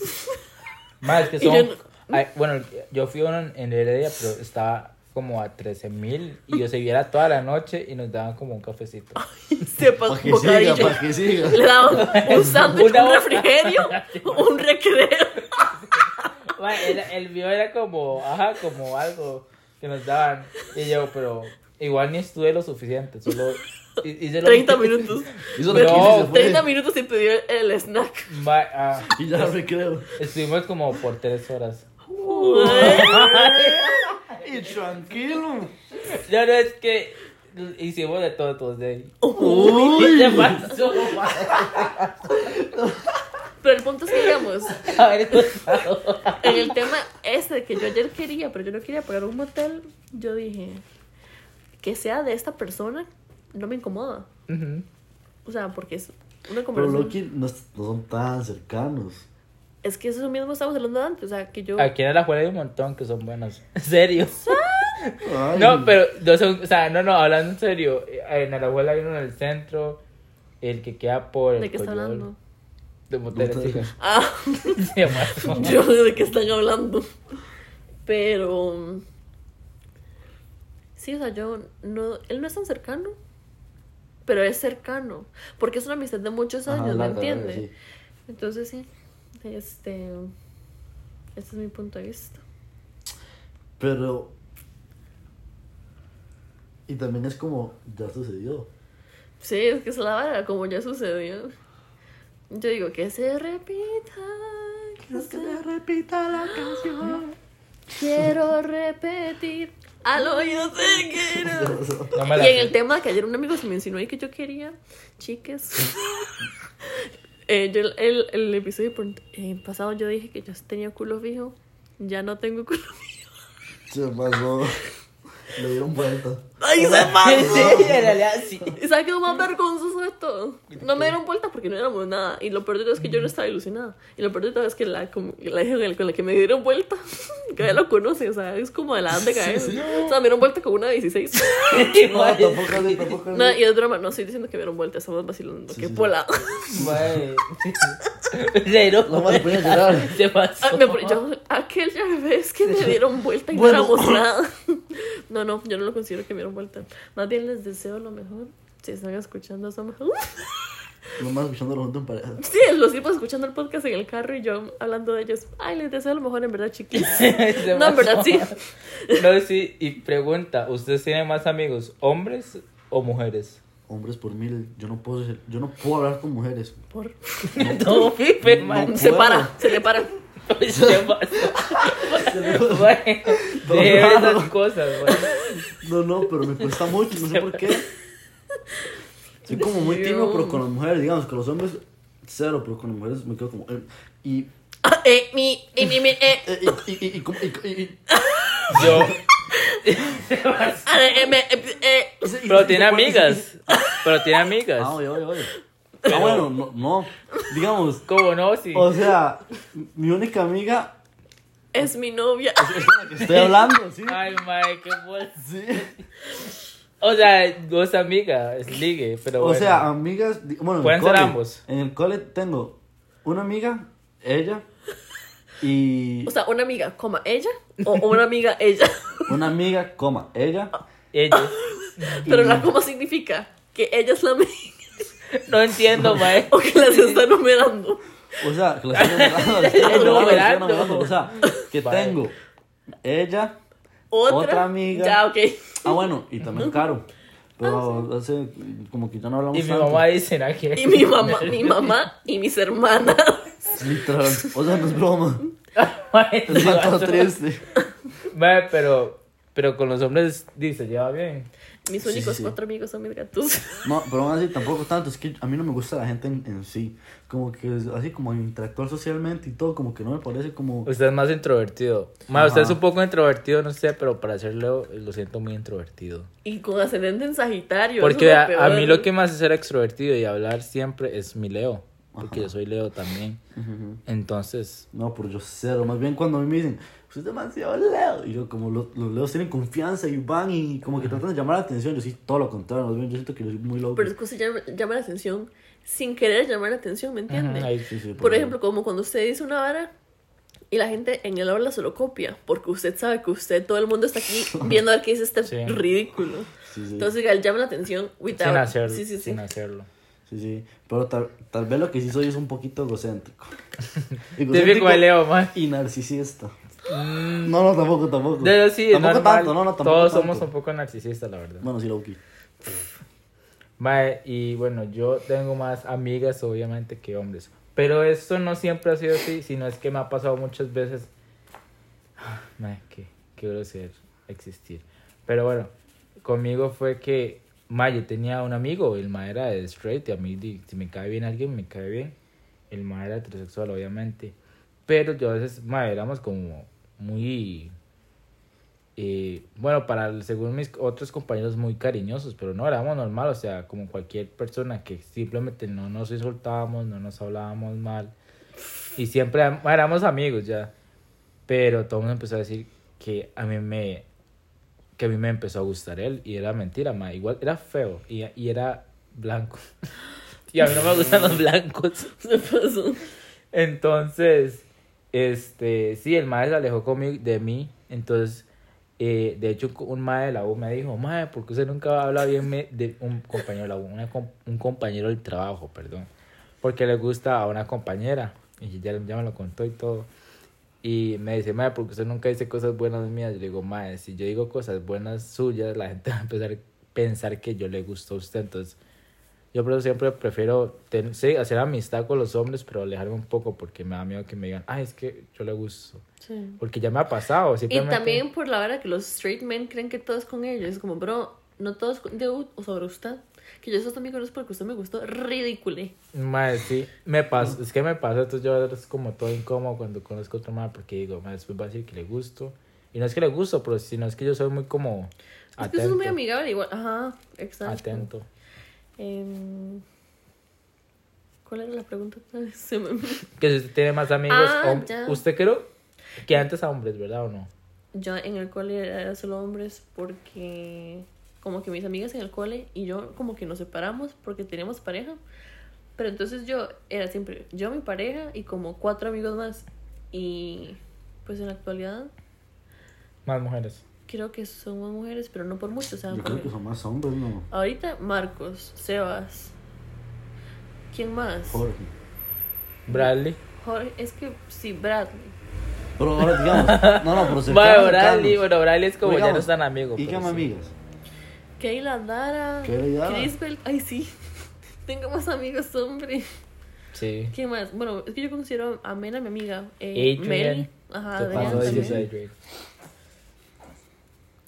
Ma, es que Y son. yo no- ay, bueno, yo fui uno en Heredia, pero estaba como a 13 mil y yo se viera toda la noche y nos daban como un cafecito. Sepa, Para que bocadillo. siga, para que siga. Le daban un sándwich, un refrigerio, un recreo. Era- el mío era como, ajá, como algo que nos daban. Y yo, pero igual ni estuve lo suficiente, solo hi- hice lo 30 minutos. Hizo No, lo que hizo y se fue. 30 minutos y pidió el snack. Ma, ah, Y ya recreo. estuvimos como por 3 horas. Y tranquilo. Ya no es que hicimos de todo, todos de ahí. Uy. ¿Qué pasó, ma? Pero el punto es que, digamos, en el tema ese de que yo ayer quería, pero yo no quería pagar un motel, yo dije, que sea de esta persona, no me incomoda. O sea, porque es una Pero conversación. Loki no, es- no son tan cercanos. Es que eso mismo estábamos hablando antes, o sea, que yo... Aquí en la juega hay un montón que son buenos. ¿En serio? Ay. No, pero no son, o sea, no, no, hablando en serio, en Alajuela hay uno en el centro, el que queda por el ¿De qué está hablando? De. Ah, yo de qué están hablando. Pero... Sí, o sea, yo no... Él no es tan cercano, pero es cercano. Porque es una amistad de muchos Ajá, años, ¿me entiendes? sí. Entonces sí, este... Este es mi punto de vista. Pero. Y también es como, ya sucedió. Sí, es que es la vara, como ya sucedió. Yo digo, que se repita. Que se... repita la canción? Quiero repetir. Al oído te quiero. No Y en el tema que ayer un amigo se me insinuó y que yo quería, chiques. eh, yo el, el, el episodio por- eh, pasado yo dije que yo tenía culo fijo. Ya no tengo culo fijo. Se pasó. Le dieron vuelta. ¡Ay, se Sí, en realidad sí. ¿Y sabes qué es lo más vergonzoso de todo? No me dieron vuelta porque no éramos nada. Y lo peor de todo es que yo no estaba ilusionada. Y lo peor de todo es que la, como- la hija con la- con la que me dieron vuelta, que ya lo conoce, o sea, es como de la edad de caer. O sea, me dieron vuelta con una de 16. No, tampoco así, tampoco así. no, y es broma, no estoy diciendo que me dieron vuelta, estamos vacilando. Sí, que sí. pola. Mae. Cero. No me voy a llorar. Se pasó. Ah, me yo, aquel ya ves que me dieron vuelta y Bueno. no éramos nada. No, no, yo no lo considero que me dieron vuelta. Más bien les deseo lo mejor. Si están escuchando eso mejor. Nomás escuchándolo junto en pareja. Sí, los tipos escuchando el podcast en el carro y yo hablando de ellos. Ay, les deseo lo mejor, en verdad, chiquis. No, en verdad, sí. No, sí, y pregunta, ¿ustedes tienen más amigos, hombres o mujeres? Hombres por mil. Yo no puedo ser- yo no puedo hablar con mujeres. Por... No, No. Se puedo. para, se le para. Se pasó. Bueno, de esas cosas, güey. No, no, pero me cuesta mucho, no sé por qué. Soy como muy tímido, pero con las mujeres, digamos, con los hombres, cero, pero con las mujeres me quedo como. eh, y. Eh, mi, y mi, mi, eh. eh, y, y, y, y, Yo. Ah, eh, eh, eh. Pero tiene amigas. Pero tiene amigas. Ah, oye, oye, oye. Ah, bueno, no, no. Digamos, ¿Cómo no? Sí. o sea, mi única amiga Es mi novia. es con la que estoy hablando, ¿sí? Ay, mae, qué. Sí. O sea, dos amigas, es ligue, pero O bueno. sea, amigas. Bueno, en el Pueden ser cole- ambos. En el cole tengo una amiga, ella, y O sea, una amiga, coma, ella. O, una amiga, ella. una amiga, coma, ella. ellos. Pero la coma significa que ella es la amiga. No entiendo, mae. O que las está numerando. O sea, que la estoy enumerando, la estoy enumerando, la estoy Enumerando. enumerando, O sea, que tengo ella. Otra, Otra amiga. Ya, ok. Ah, bueno, y también Caro. Pero hace como que ya no hablamos Y mi tanto. mamá dice, Y mi mamá, mi mamá y mis hermanas. Literal. O sea, no es broma. Mae, Es triste. Mae, pero, pero con los hombres dice, lleva bien. Mis únicos sí. cuatro amigos son mis gatos. No, pero aún así tampoco tanto. Es que a mí no me gusta la gente en, en sí. Como que es así como interactuar socialmente y todo, como que no me parece como. Usted es más introvertido. Ma, usted es un poco introvertido, no sé, pero para hacerlo lo siento muy introvertido. Y con ascendente en Sagitario. Porque eso es a, lo a peor. mí lo que me hace ser extrovertido y hablar siempre es mi Leo. Porque Ajá. yo soy Leo también. Entonces, No, pero yo cero. Más bien cuando a mí me dicen, usted es demasiado Leo. Y yo, como lo- los Leos tienen confianza y van y como que tratan de llamar la atención. Yo sí, todo lo contrario. Más bien, yo siento que yo soy muy loco. Pero es que usted llama, llama la atención sin querer llamar la atención, ¿me entiende? Ahí Sí, sí, Por pero- ejemplo, como cuando usted dice una vara y la gente en el aula se lo copia, porque usted sabe que usted, todo el mundo está aquí viendo a ver qué dice este Sí. ridículo. Sí, sí. Entonces, él llama la atención without. sin sí. Sin hacerlo. Sí, sí. Pero tal, tal vez lo que sí soy es un poquito egocéntrico. Típico de Leo, man. Y narcisista. No, no, tampoco, tampoco. No, no, sí, tampoco normal. tanto, no, no, tampoco Todos tanto. somos un poco narcisistas, la verdad. Bueno, sí, Loki. Mae, y bueno, yo tengo más amigas, obviamente, que hombres. Pero esto no siempre ha sido así, sino es que me ha pasado muchas veces. Mae, qué, qué grosero existir. Pero bueno, conmigo fue que, mae, yo tenía un amigo, el mae era de straight, y a mí, si me cae bien alguien, me cae bien. El mae era heterosexual, obviamente. Pero yo a veces, mae, éramos como muy eh, bueno, para según mis otros compañeros muy cariñosos, pero no éramos normal, o sea, como cualquier persona que simplemente no nos insultábamos, no nos hablábamos mal y siempre am- éramos amigos ya. Pero todo el mundo empezó a decir que a mí me que a mí me empezó a gustar él y era mentira, ma, igual era feo y, y era blanco. y a mí no me gustan los blancos. Entonces, este, sí, el mae se alejó conmigo, de mí. Entonces, eh, de hecho, un mae de la U me dijo, mae, ¿por qué usted nunca habla bien de un compañero de la U? Una un compañero del trabajo, perdón. Porque le gusta a una compañera. Y ya, ya me lo contó y todo. Y me dice, mae, ¿por qué usted nunca dice cosas buenas mías? Yo le digo, mae, si yo digo cosas buenas suyas, la gente va a empezar a pensar que yo le gusto a usted. Entonces, yo por eso siempre prefiero ten- sí, hacer amistad con los hombres, pero alejarme un poco porque me da miedo que me digan, ay, es que yo le gusto. Sí. Porque ya me ha pasado. Y también por la hora que los straight men creen que todo es con ellos. Es como, bro, no todo es con- de sobre usted. Que yo esos amigos no es porque usted me gustó. Ridículo. Mae, sí, me pasa, es que me pasa, entonces yo es como todo incómodo cuando conozco a otro mae porque digo, mae, después va a decir que le gusto. Y no es que le gusto, pero sino es que yo soy muy como Es que eso muy amigable igual. Ajá, exacto. Atento. Em, ¿Cuál era la pregunta? Se me- Que si usted tiene más amigos, Ah, usted creo que antes a hombres, ¿verdad o no? Yo en el cole era solo hombres porque como que mis amigas en el cole y yo como que nos separamos porque teníamos pareja. Pero entonces yo era siempre yo, mi pareja y como cuatro amigos más. Y pues en la actualidad Más mujeres. Creo que somos mujeres, pero no por mucho. O sea, Yo creo que son más hombres, ¿no? ahorita Marcos, Sebas. ¿Quién más? Jorge. Bradley. Jorge, es que sí, Bradley. Pero ahora, digamos, no, no, pero se fueron Bradley, bueno, Bradley es como ya no Digamos, es tan amigo. ¿Y qué sí. amigas? Keila Dara. Crisbel. Ay, sí. Tengo más amigos, hombre. Sí. ¿Quién más? Bueno, es que yo considero a Mena mi amiga. Eh, Adrian. Meli. Ajá, también.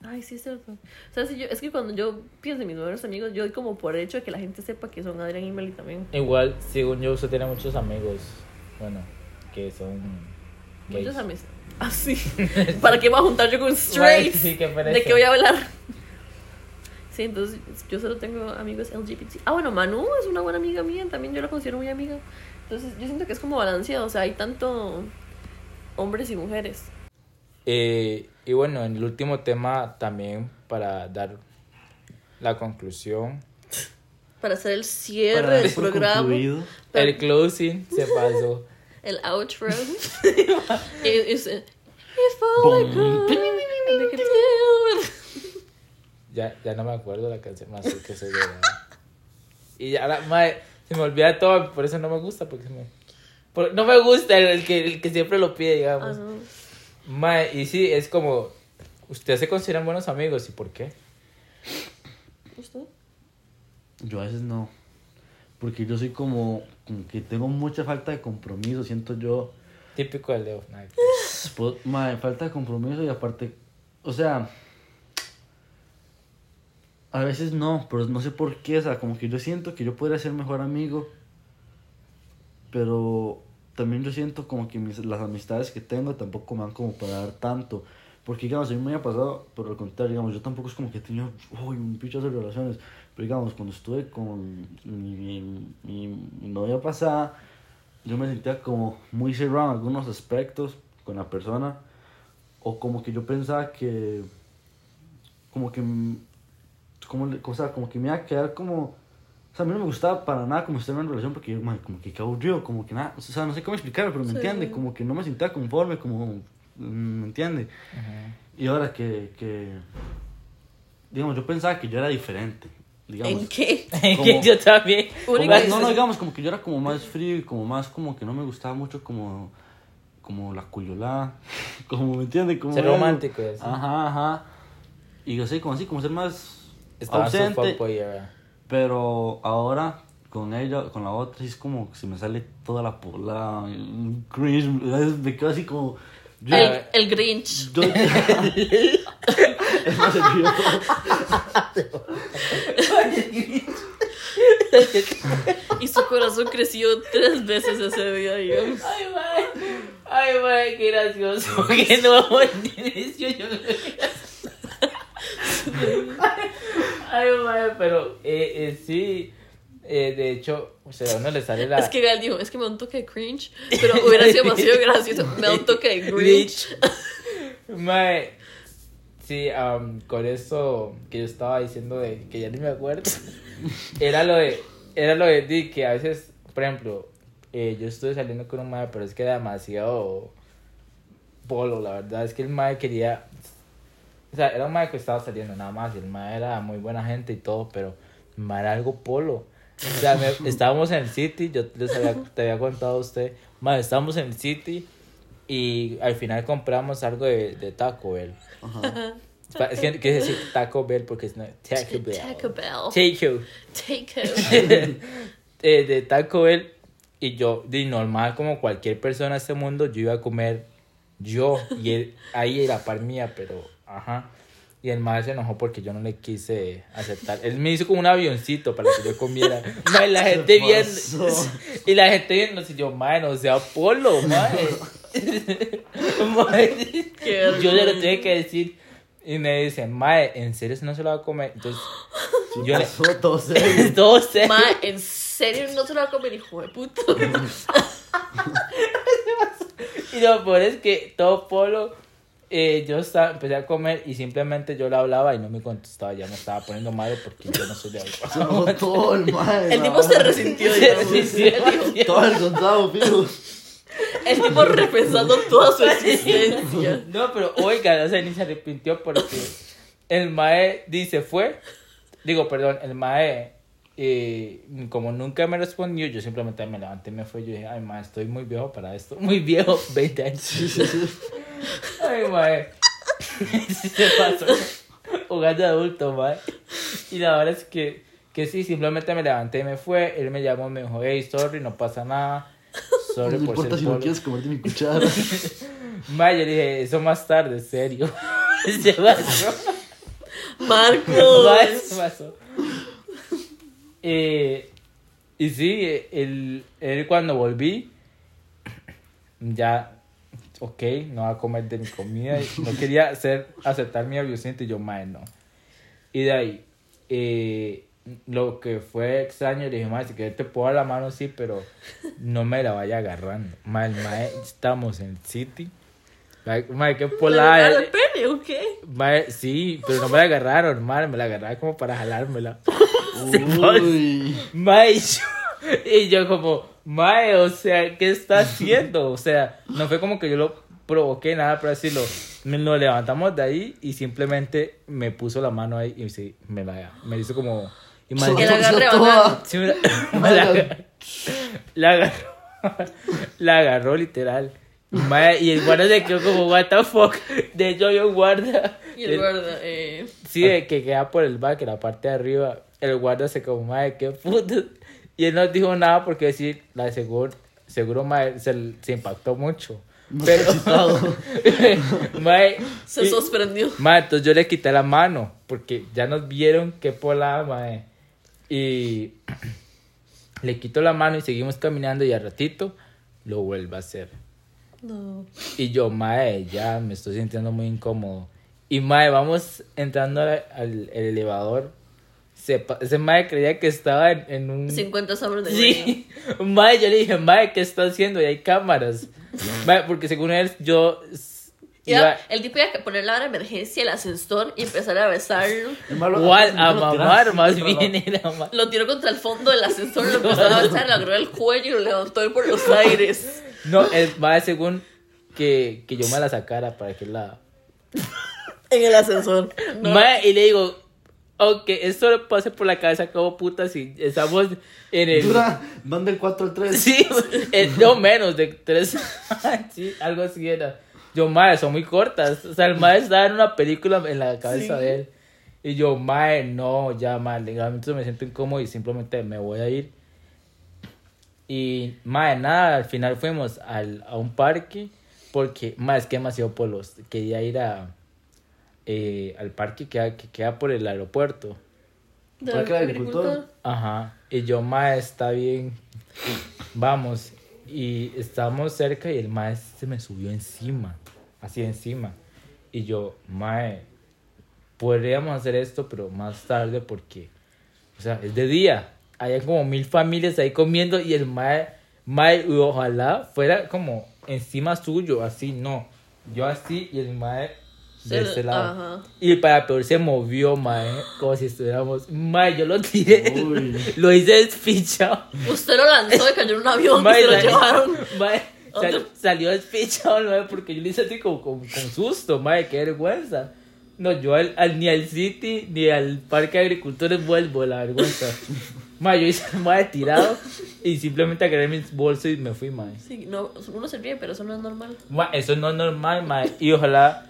Ay, sí, es cierto. O sea, si yo, es que cuando yo pienso en mis mejores amigos, yo doy como por hecho de que la gente sepa que son Adrián y Meli también. Igual, según yo, usted tiene muchos amigos, bueno, que son gays. Muchos amigos. Así. ¿Para qué voy a juntar yo con straights? Sí, qué. ¿De qué voy a hablar? Sí, entonces yo solo tengo amigos LGBT. Ah, bueno, Manu es una buena amiga mía, también yo la considero muy amiga. Entonces yo siento que es como balanceado, o sea, hay tanto hombres y mujeres. Eh, y bueno, en el último tema también para dar la conclusión. Para hacer el cierre Para del programa, concluido. El closing se pasó. el outro. es, it. Ya, ya no me acuerdo la canción más que se grabó. Y ya la madre, se me olvida todo, por eso no me gusta, porque se me... por- no me gusta el, el que, el que siempre lo pide, Ah, digamos. no. Mae, y sí, es como, ustedes se consideran buenos amigos, ¿y por qué? ¿Usted? Yo a veces no. Porque yo soy como, como que tengo mucha falta de compromiso. Siento yo. Típico de Leo. Que- pues, madre, falta de compromiso y aparte. O sea. A veces no, pero no sé por qué, o sea, como que yo siento que yo podría ser mejor amigo, pero también yo siento como que mis, las amistades que tengo tampoco me dan como para dar tanto. Porque, digamos, a mí me ha pasado, pero al contrario, digamos, yo tampoco es como que he tenido uy, un picho de relaciones. Pero, digamos, cuando estuve con mi, mi, mi, novia pasada, yo me sentía como muy cerrado en algunos aspectos con la persona. O como que yo pensaba que, como que, como, o sea, como que me iba a quedar como... O sea, a mí no me gustaba para nada como estar en una relación porque yo, man, como que qué aburrido, como que nada, o sea, no sé cómo explicarlo, pero me Sí. entiende, como que no me sentía conforme, como, mm, ¿me entiende? Y ahora que, que, digamos, yo pensaba que yo era diferente, digamos. ¿En qué? Como- yo también. Como- no, no, digamos, como que yo era como más frío y como más, como que no me gustaba mucho como, como la cuyolada, como, ¿me entiende? Como Ser romántico, así. Ajá, ajá. Y yo sé, como así, como ser más Estaba ausente. era. Pero ahora con ella, con la otra, es como que se me sale toda la pola, cringe, me quedo así como... Yo, El, el Grinch. yo- es más, yo- Y su corazón creció tres veces ese día. yo- Ay, mae. Ay, mae, qué gracioso. Que no inicio yo. Ay, mae, pero eh, eh, sí. Eh, de hecho, o sea, a uno le sale la. Es que Gal dijo, es que me da un toque de cringe, pero hubiera sido demasiado gracioso. Me da un toque de Grinch. Mae, sí, con eso que yo estaba diciendo de que ya ni me acuerdo, era lo de, era lo de di, que a veces, por ejemplo, eh, yo estuve saliendo con un mae, pero es que era demasiado polo, la verdad, es que el mae quería, o sea, era un mae que estaba saliendo nada más, y el mae era muy buena gente y todo, pero el mae era algo polo. O sea, me- estábamos en el City, yo les había, te había contado a usted, mae, estábamos en el City y al final compramos algo de, de Taco Bell. Ajá. Es que quiere decir Taco Bell porque es no, Taco Bell. Taco Bell. Taco. Taco. Eh, de Taco Bell. Y yo, de normal, como cualquier persona en este mundo, yo iba a comer yo. Y él ahí era par mía, pero ajá. Y el madre se enojó porque yo no le quise aceptar. Él me hizo como un avioncito para que yo comiera. Mae, la gente viendo. Y la gente viendo, y yo, madre, no sea polo, madre. Qué yo le lo tuve que decir. Y me dice, mae, ¿en serio no se lo va a comer? Entonces, yo le. Todo serio. Todo serio. Ma, ¿en serio no se lo va a comer, hijo de puta? Y lo peor es que todo polo, eh, yo estaba, empecé a comer y simplemente yo le hablaba y no me contestaba. Ya me estaba poniendo malo porque yo no soy de ahí. Todo el mae. El tipo se resintió, sí, sí. Todo el contado, fijo. El tipo repensando toda su existencia. No, pero oiga, o sea, ni se arrepintió porque el mae dice fue. Digo, perdón, el mae, eh, como nunca me respondió, yo simplemente me levanté y me fui. Yo dije, ay, mae, estoy muy viejo para esto. Muy viejo, 20 años. Ay, mae. Sí se pasó. Jugando de adulto, mae. Y la verdad es que, que sí, simplemente me levanté y me fue. Él me llamó me dijo, hey, sorry, no pasa nada. Sorry No por importa ser si no polo". quieres comerte mi cuchara. Mae, yo dije, eso más tarde, serio. Se pasó. Marcos. Mae, se pasó. Eh, y sí, él, él cuando volví, ya, ok, no va a comer de mi comida. No quería hacer, aceptar mi avioncito y yo, mae, no. Y de ahí, eh, lo que fue extraño, le dije, mae, si quieres te puedo dar la mano, sí, pero no me la vaya agarrando. Mae, el mae, estamos en City. Mae, qué ¿Le polada. agarra el pene o qué? Mae, sí, pero no me la agarraron, normal, me la agarraron como para jalármela. Uy. Mae, y yo, y yo como, Mae, o sea, ¿qué está haciendo? O sea, no fue como que yo lo provoqué, nada por decirlo. Me- Nos levantamos de ahí y simplemente me puso la mano ahí y sí, me la me hizo como... Y Que la bajando. sí, me la, me la agarró, la agarró, la agarró literal. Y, mae, y el guarda se quedó como, what the fuck. De hecho, un guarda. Y el guarda, eh. Sí, de que queda por el back, la parte de arriba. El guarda se como, madre, qué puto. Y él no dijo nada porque decir, la seguro, seguro madre, se, se impactó mucho. Pero- mae, Se y- sorprendió. mae, entonces yo le quité la mano porque ya nos vieron que pola, mae. Y le quito la mano y seguimos caminando y al ratito lo vuelve a hacer. No. Y yo, mae, ya me estoy sintiendo muy incómodo. Y mae, vamos entrando al, al- el elevador. Se ese mae creía que estaba en, en un... 50 sombras de Grey. Sí, mae, yo le dije, mae, ¿qué está haciendo? Y hay cámaras. Mae, porque según él, yo iba... Ya, el tipo iba a poner la hora de emergencia, el ascensor y empezar a besarlo. Es malo- O al- a lo mamar, más bien era ma- Lo tiró contra el fondo del ascensor, lo empezó a besar, le agarró el cuello y lo levantó él por los aires. No, el mae, según que, que yo me la sacara para que la... En el ascensor. No. Mae, y le digo, ok, esto le pase por la cabeza como puta si estamos en el... Dura, van del 4 al 3. Sí, eh, no menos de tres. sí, algo así era. Yo, mae, son muy cortas. O sea, el mae estaba en una película en la cabeza Sí. de él. Y yo, mae, no, ya, mae, legalmente me siento incómodo y simplemente me voy a ir. Y, mae, nada, al final fuimos al, a un parque porque, mae, es que demasiado polos. Quería ir a, eh, al parque que queda, que queda por el aeropuerto. Del ¿Para qué, agricultor? Ajá. Y yo, mae, está bien. Vamos. Y estábamos cerca y el mae se me subió encima. Así encima. Y yo, mae, podríamos hacer esto, pero más tarde porque, o sea, es de día. Hay como mil familias ahí comiendo y el mae, mae, ojalá fuera como encima suyo, así, no. Yo así y el mae de este lado. ajá. Y para peor se movió, mae, como si estuviéramos. Mae, yo lo tiré. Uy. Lo hice despichado. Usted lo lanzó y cayó en un avión y Mae, se lo salió- llevaron. mae, sal- salió despichado, mae, porque yo lo hice así como, como- con susto, mae, qué vergüenza. No, yo al, al- ni al City ni al Parque de Agricultores vuelvo, la vergüenza. mae, yo hice mae tirado y simplemente agarré mis bolsos y me fui, mae. Sí, no, uno se ríe, pero eso no es normal. Ma, eso no es normal, ma. Y ojalá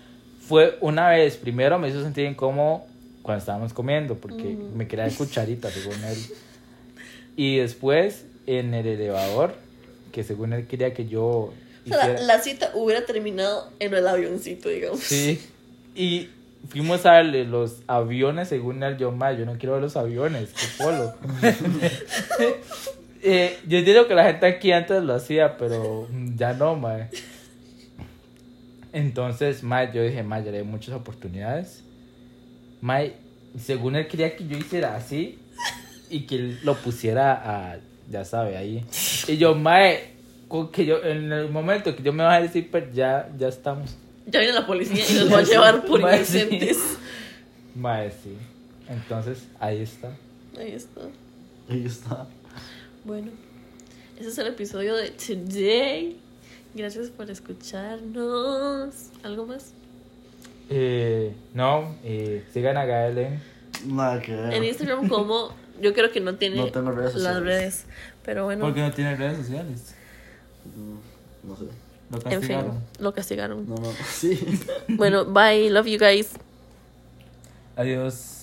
fue una vez. Primero me hizo sentir incómodo cuando estábamos comiendo, porque me quería dar cucharita, según él. Y después en el elevador, que según él quería que yo O sea, la, cita hubiera terminado en el avioncito, digamos. Sí. Y fuimos a los aviones, según él, yo, ma, yo no quiero ver los aviones, qué polo. Eh, yo entiendo que la gente aquí antes lo hacía, pero ya no, mae. Entonces, mae, yo dije, mae, ya le di muchas oportunidades. Mae, según él quería que yo hiciera así y que él lo pusiera a, ya sabe, ahí. Y yo, mae, con que yo, en el momento que yo me bajé del zipper, ya, ya estamos. Ya viene la policía y nos va a llevar por Mae, sí. inocentes. Mae, sí. Entonces, ahí está. Ahí está. Ahí está. Bueno, ese es el episodio de Today. Gracias por escucharnos. ¿Algo más? Eh, no, eh, sigan a Gaelen. Nada que. En Instagram, como yo creo que no tiene No tengo redes las sociales. redes. Pero bueno, no tiene redes sociales? Mm, No sé. Lo en fin, lo castigaron. No, no. Sí. Bueno, bye. Love you guys. Adiós.